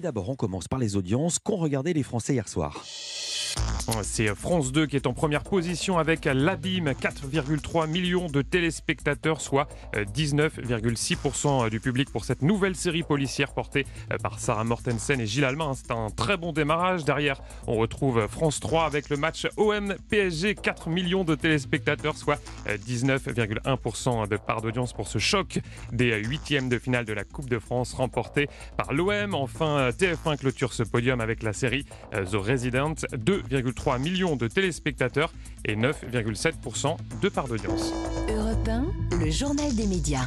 D'abord, on commence par les audiences qu'ont regardé les Français hier soir. C'est France 2 qui est en première position avec l'Abîme, 4,3 millions de téléspectateurs, soit 19,6% du public pour cette nouvelle série policière portée par Sarah Mortensen et Gilles Almin. C'est un très bon démarrage. Derrière, on retrouve France 3 avec le match OM-PSG, 4 millions de téléspectateurs, soit 19,1% de part d'audience pour ce choc des huitièmes de finale de la Coupe de France remporté par l'OM. Enfin, TF1 clôture ce podium avec la série The Resident, 2,3 3 millions de téléspectateurs et 9,7% de part d'audience. Europe 1, le journal des médias.